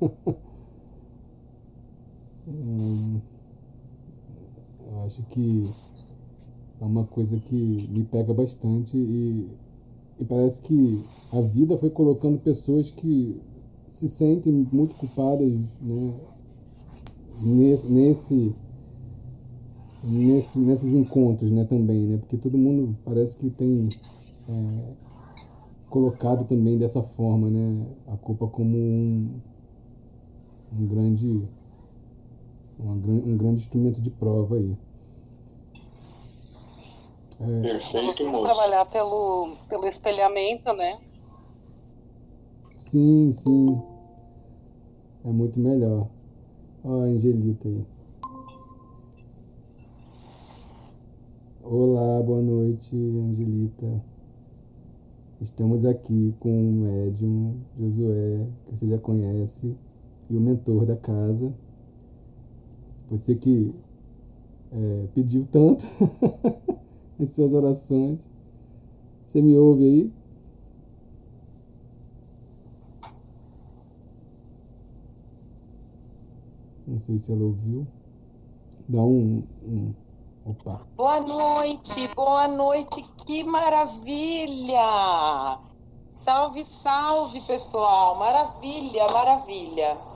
Eu acho que é uma coisa que me pega bastante e, e parece que a vida foi colocando pessoas que se sentem muito culpadas né, nesse, nesse, nesses encontros né, também, né, porque todo mundo parece que tem é, colocado também dessa forma né, a culpa como um, um grande um grande instrumento de prova aí. É. Perfeito, moço. Trabalhar pelo, pelo espelhamento, né? Sim, sim. É muito melhor. Ó a Angelita aí. Olá, boa noite, Angelita. Estamos aqui com o médium Josué, que você já conhece, e o mentor da casa. Você que é, pediu tanto em suas orações. Você me ouve aí? Não sei se ela ouviu. Dá um, um. Opa. Boa noite, boa noite, que maravilha! Salve, salve, pessoal! Maravilha, maravilha!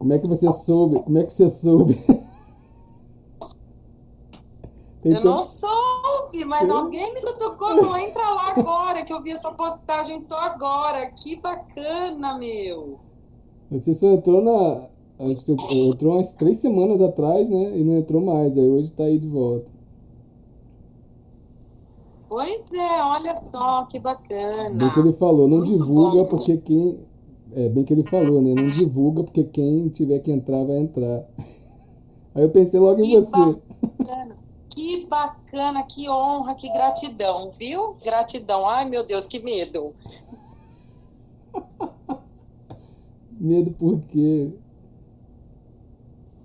Como é que você soube? Como é que você soube? eu não soube, mas alguém me tocou. Não entra lá agora, que eu vi a sua postagem só agora. Que bacana, meu! Você só entrou na, Entrou umas três semanas atrás, né? E não entrou mais. Aí hoje tá aí de volta. Pois é, olha só que bacana. Bem que ele falou, não Muito divulga bom. porque quem. É, bem que ele falou, né? Não divulga porque quem tiver que entrar vai entrar. Aí eu pensei logo que em você. Bacana. Que bacana, que honra, que gratidão, viu? Gratidão. Ai, meu Deus, que medo. medo por quê?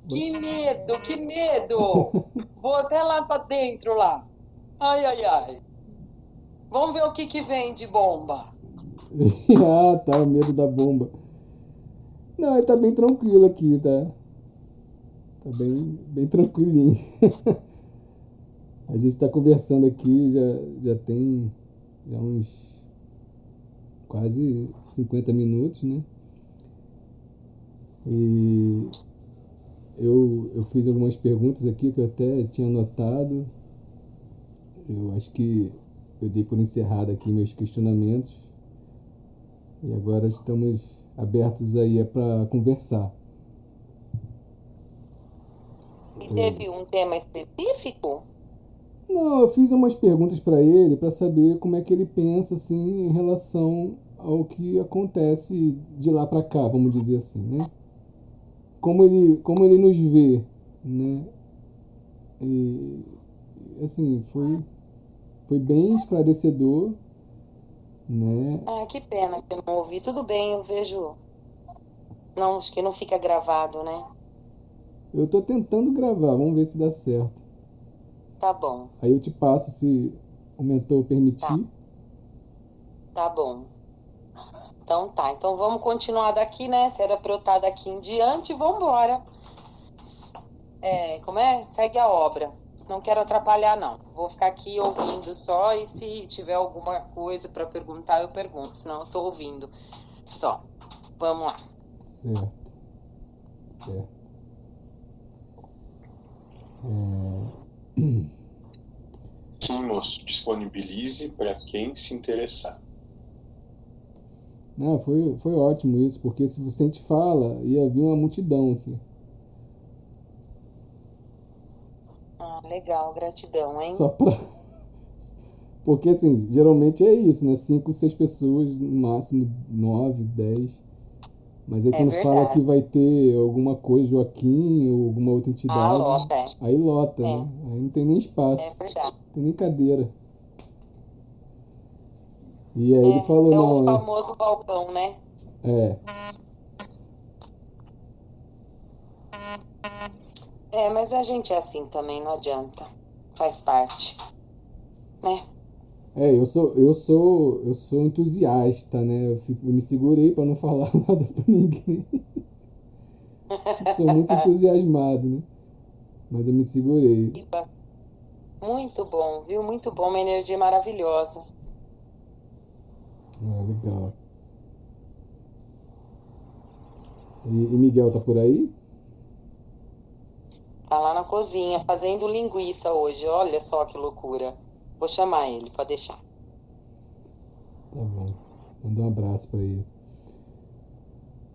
Que medo, que medo! Vou até lá para dentro lá. Ai, ai, ai. Vamos ver o que, que vem de bomba. ah, tá, o medo da bomba. Não, ele tá bem tranquilo aqui, tá? Tá bem, bem tranquilinho. A gente tá conversando aqui, já, já tem já uns quase 50 minutos, né? E eu, eu fiz algumas perguntas aqui que eu até tinha anotado. Eu acho que eu dei por encerrado aqui meus questionamentos. E agora estamos abertos aí é para conversar. E teve um tema específico? Não, eu fiz umas perguntas para ele para saber como é que ele pensa assim em relação ao que acontece de lá para cá, vamos dizer assim, né? como ele, como ele nos vê, né? E, assim, foi, foi bem esclarecedor, né? Ah, que pena que eu não ouvi. Tudo bem, eu vejo. Não, acho que não fica gravado, né? Eu tô tentando gravar, vamos ver se dá certo. Tá bom. Aí eu te passo se o mentor permitir. Tá, tá bom. Então tá, então vamos continuar daqui, né? Se era pra eu estar daqui em diante, vamos embora. É, como é? Segue a obra. Não quero atrapalhar, não. Vou ficar aqui ouvindo só e se tiver alguma coisa para perguntar, eu pergunto. Senão eu tô ouvindo só. Vamos lá. Certo. Certo. É... Sim, moço. Disponibilize para quem se interessar. Não, foi, foi ótimo isso, porque se você te fala, ia vir uma multidão aqui. Ah, legal, gratidão, hein? Só pra. Porque assim, geralmente é isso, né? Cinco, seis pessoas, no máximo nove, dez. Mas aí é quando verdade. fala que vai ter alguma coisa, Joaquim ou alguma outra entidade, ah, lota, é. aí lota, é. né? Aí não tem nem espaço. É verdade. Não tem nem cadeira. E aí é, ele falou, é não. É o famoso balcão, né? É. É, mas a gente é assim também, não adianta. Faz parte. Né? É, eu sou, eu sou, eu sou entusiasta, né? Eu, fico- eu me segurei para não falar nada pra ninguém. Eu sou muito entusiasmado, né? Mas eu me segurei. Muito bom, viu? Muito bom, uma energia maravilhosa. Ah, legal. E, e Miguel tá por aí? Tá lá na cozinha fazendo linguiça hoje. Olha só que loucura. Vou chamar ele, pode deixar. Tá bom. Manda um abraço pra ele.